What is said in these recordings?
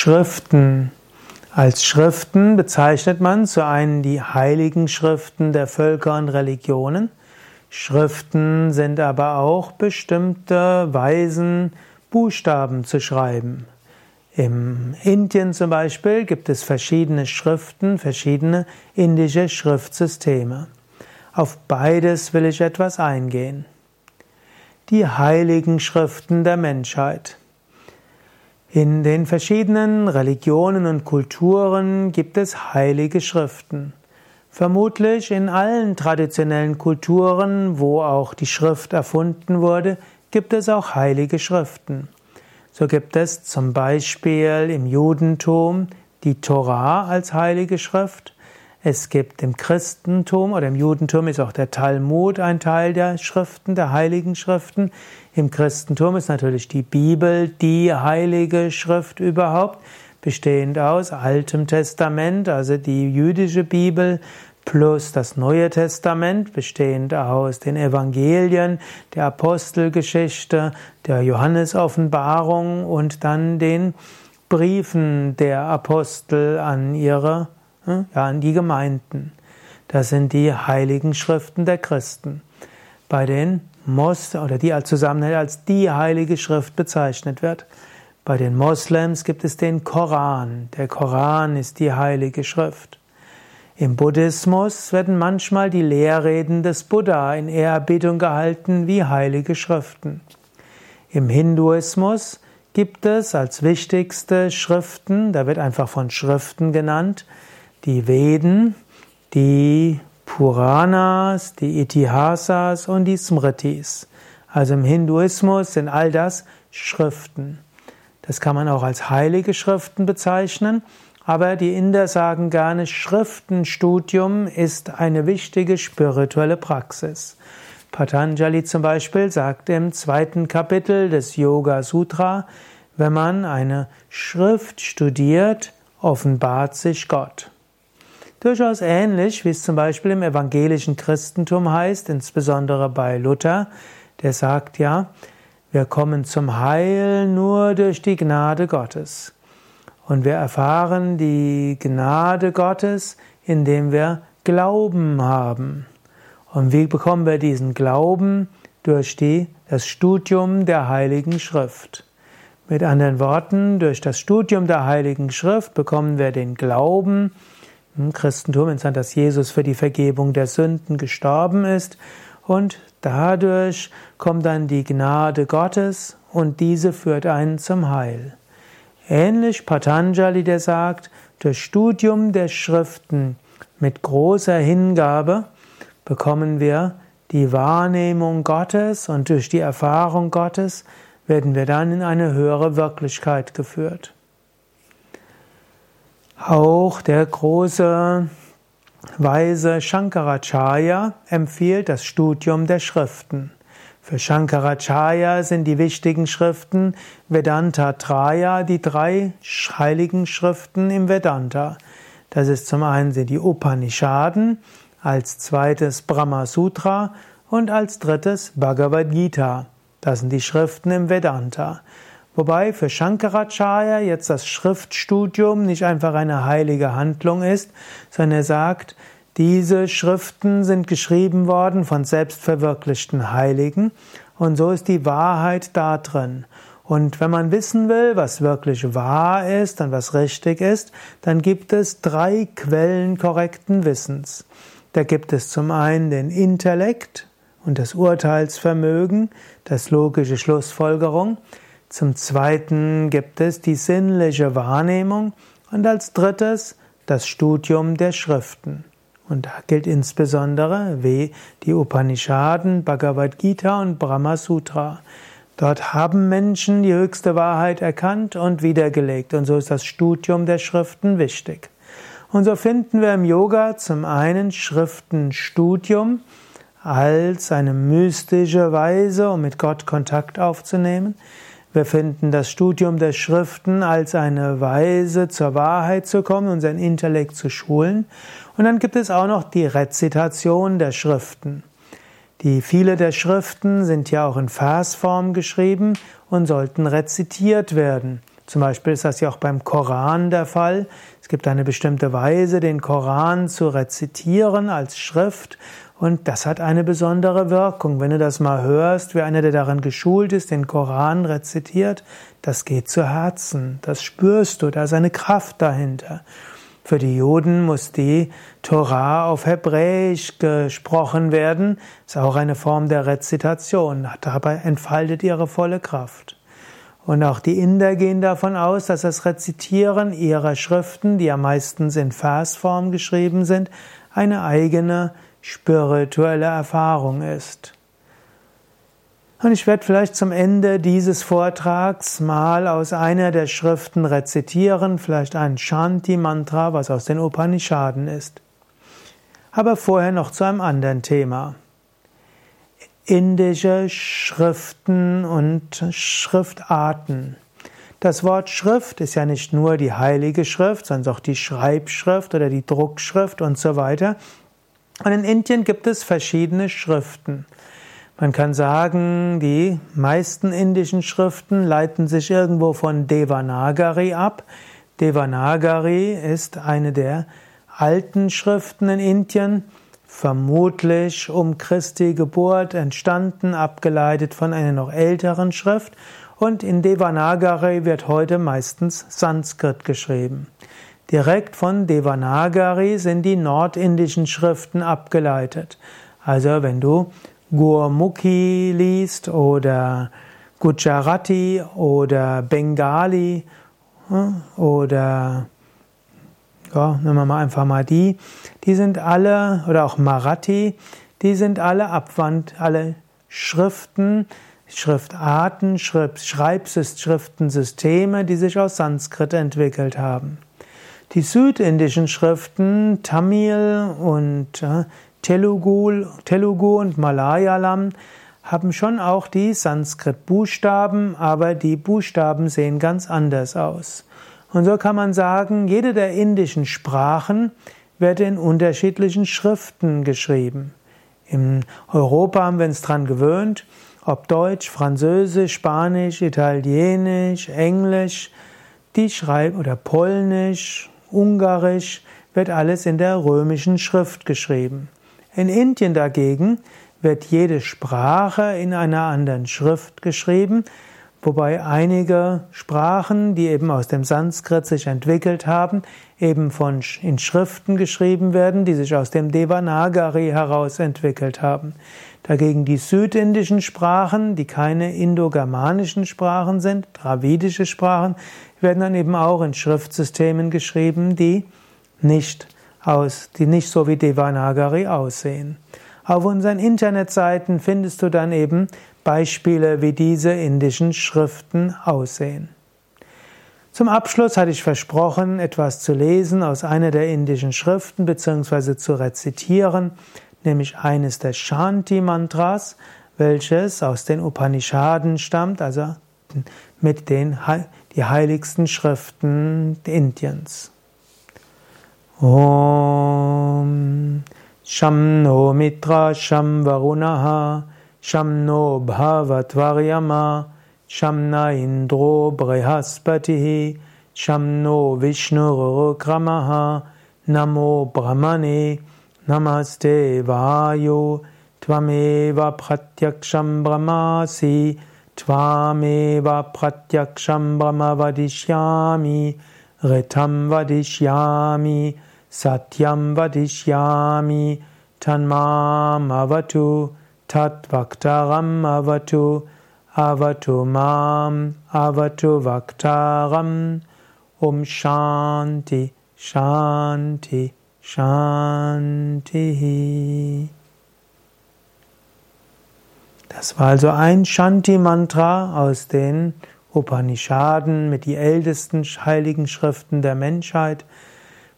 Schriften. Als Schriften bezeichnet man zu einen die heiligen Schriften der Völker und Religionen. Schriften sind aber auch bestimmte Weisen, Buchstaben zu schreiben. Im Indien zum Beispiel gibt es verschiedene Schriften, verschiedene indische Schriftsysteme. Auf beides will ich etwas eingehen. Die heiligen Schriften der Menschheit. In den verschiedenen Religionen und Kulturen gibt es heilige Schriften. Vermutlich in allen traditionellen Kulturen, wo auch die Schrift erfunden wurde, gibt es auch heilige Schriften. So gibt es zum Beispiel im Judentum die Torah als heilige Schrift, es gibt im Christentum oder im Judentum ist auch der Talmud ein Teil der Schriften, der heiligen Schriften. Im Christentum ist natürlich die Bibel die heilige Schrift überhaupt, bestehend aus Altem Testament, also die jüdische Bibel, plus das Neue Testament, bestehend aus den Evangelien, der Apostelgeschichte, der Johannesoffenbarung und dann den Briefen der Apostel an ihre ja, an die Gemeinden. Das sind die heiligen Schriften der Christen. Bei den Mos oder die als Zusammenhang als die heilige Schrift bezeichnet wird. Bei den Moslems gibt es den Koran. Der Koran ist die heilige Schrift. Im Buddhismus werden manchmal die Lehrreden des Buddha in Ehrerbietung gehalten wie heilige Schriften. Im Hinduismus gibt es als wichtigste Schriften, da wird einfach von Schriften genannt, die Veden, die Puranas, die Itihasas und die Smritis. Also im Hinduismus sind all das Schriften. Das kann man auch als heilige Schriften bezeichnen, aber die Inder sagen gerne, Schriftenstudium ist eine wichtige spirituelle Praxis. Patanjali zum Beispiel sagt im zweiten Kapitel des Yoga Sutra, wenn man eine Schrift studiert, offenbart sich Gott. Durchaus ähnlich, wie es zum Beispiel im evangelischen Christentum heißt, insbesondere bei Luther, der sagt ja, wir kommen zum Heil nur durch die Gnade Gottes. Und wir erfahren die Gnade Gottes, indem wir Glauben haben. Und wie bekommen wir diesen Glauben? Durch die, das Studium der Heiligen Schrift. Mit anderen Worten, durch das Studium der Heiligen Schrift bekommen wir den Glauben, im Christentum ist dass Jesus für die Vergebung der Sünden gestorben ist und dadurch kommt dann die Gnade Gottes und diese führt einen zum Heil. Ähnlich Patanjali, der sagt, durch Studium der Schriften mit großer Hingabe bekommen wir die Wahrnehmung Gottes und durch die Erfahrung Gottes werden wir dann in eine höhere Wirklichkeit geführt. Auch der große Weise Shankaracharya empfiehlt das Studium der Schriften. Für Shankaracharya sind die wichtigen Schriften Vedanta Traya, die drei heiligen Schriften im Vedanta. Das ist zum einen sind die Upanishaden, als zweites Brahma Sutra und als drittes Bhagavad Gita. Das sind die Schriften im Vedanta. Wobei für Shankaracharya jetzt das Schriftstudium nicht einfach eine heilige Handlung ist, sondern er sagt, diese Schriften sind geschrieben worden von selbstverwirklichten Heiligen und so ist die Wahrheit da drin. Und wenn man wissen will, was wirklich wahr ist und was richtig ist, dann gibt es drei Quellen korrekten Wissens. Da gibt es zum einen den Intellekt und das Urteilsvermögen, das logische Schlussfolgerung. Zum Zweiten gibt es die sinnliche Wahrnehmung und als drittes das Studium der Schriften. Und da gilt insbesondere wie die Upanishaden, Bhagavad Gita und Brahma Sutra. Dort haben Menschen die höchste Wahrheit erkannt und wiedergelegt. Und so ist das Studium der Schriften wichtig. Und so finden wir im Yoga zum einen Schriftenstudium als eine mystische Weise, um mit Gott Kontakt aufzunehmen. Wir finden das Studium der Schriften als eine Weise, zur Wahrheit zu kommen, unseren Intellekt zu schulen. Und dann gibt es auch noch die Rezitation der Schriften. Die viele der Schriften sind ja auch in Versform geschrieben und sollten rezitiert werden. Zum Beispiel ist das ja auch beim Koran der Fall. Es gibt eine bestimmte Weise, den Koran zu rezitieren als Schrift und das hat eine besondere Wirkung. Wenn du das mal hörst, wie einer, der daran geschult ist, den Koran rezitiert, das geht zu Herzen, das spürst du, da ist eine Kraft dahinter. Für die Juden muss die Torah auf Hebräisch gesprochen werden, ist auch eine Form der Rezitation, dabei entfaltet ihre volle Kraft. Und auch die Inder gehen davon aus, dass das Rezitieren ihrer Schriften, die ja meistens in Versform geschrieben sind, eine eigene spirituelle Erfahrung ist. Und ich werde vielleicht zum Ende dieses Vortrags mal aus einer der Schriften rezitieren, vielleicht ein Shanti-Mantra, was aus den Upanishaden ist. Aber vorher noch zu einem anderen Thema indische Schriften und Schriftarten. Das Wort Schrift ist ja nicht nur die heilige Schrift, sondern auch die Schreibschrift oder die Druckschrift und so weiter. Und in Indien gibt es verschiedene Schriften. Man kann sagen, die meisten indischen Schriften leiten sich irgendwo von Devanagari ab. Devanagari ist eine der alten Schriften in Indien vermutlich um Christi Geburt entstanden, abgeleitet von einer noch älteren Schrift. Und in Devanagari wird heute meistens Sanskrit geschrieben. Direkt von Devanagari sind die nordindischen Schriften abgeleitet. Also wenn du Gurmukhi liest oder Gujarati oder Bengali hm, oder ja, nehmen wir mal einfach mal die, die sind alle, oder auch Marathi, die sind alle Abwand, alle Schriften, Schriftarten, Schreibschriftensysteme, die sich aus Sanskrit entwickelt haben. Die südindischen Schriften, Tamil und äh, Telugu, Telugu und Malayalam, haben schon auch die Sanskrit-Buchstaben, aber die Buchstaben sehen ganz anders aus. Und so kann man sagen, jede der indischen Sprachen wird in unterschiedlichen Schriften geschrieben. In Europa haben wir uns dran gewöhnt, ob Deutsch, Französisch, Spanisch, Italienisch, Englisch, die schreiben oder Polnisch, Ungarisch, wird alles in der römischen Schrift geschrieben. In Indien dagegen wird jede Sprache in einer anderen Schrift geschrieben, wobei einige Sprachen, die eben aus dem Sanskrit sich entwickelt haben, eben von in Schriften geschrieben werden, die sich aus dem Devanagari heraus entwickelt haben. Dagegen die südindischen Sprachen, die keine indogermanischen Sprachen sind, dravidische Sprachen, werden dann eben auch in Schriftsystemen geschrieben, die nicht aus, die nicht so wie Devanagari aussehen. Auf unseren Internetseiten findest du dann eben Beispiele, wie diese indischen Schriften aussehen. Zum Abschluss hatte ich versprochen, etwas zu lesen aus einer der indischen Schriften bzw. zu rezitieren, nämlich eines der Shanti-Mantras, welches aus den Upanishaden stammt, also mit den die heiligsten Schriften Indiens. Om Sham no Mitra Sham Varunaha शं नो भवत्वर्यमा शं न इन्द्रो बृहस्पतिः शं नो विष्णुरुक्रमः नमो ब्रह्मणे नमस्ते वायो त्वमेव प्रत्यक्षं ब्रह्मासि त्वामेव प्रत्यक्षं ब्रह्म वदिष्यामि ऋतं वदिष्यामि सत्यं Tat Vaktaram Avatu, Avatu Mam, Avatu Vaktaram, Um Shanti, Shanti, Shanti. Das war also ein Shanti-Mantra aus den Upanishaden mit die ältesten heiligen Schriften der Menschheit.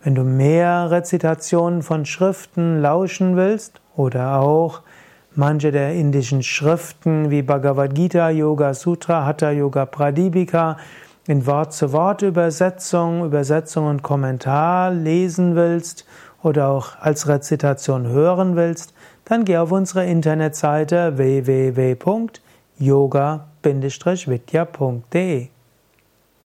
Wenn du mehr Rezitationen von Schriften lauschen willst oder auch Manche der indischen Schriften wie Bhagavad Gita, Yoga Sutra, Hatha Yoga Pradipika in Wort-zu-Wort-Übersetzung, Übersetzung und Kommentar lesen willst oder auch als Rezitation hören willst, dann geh auf unsere Internetseite www.yoga-vidya.de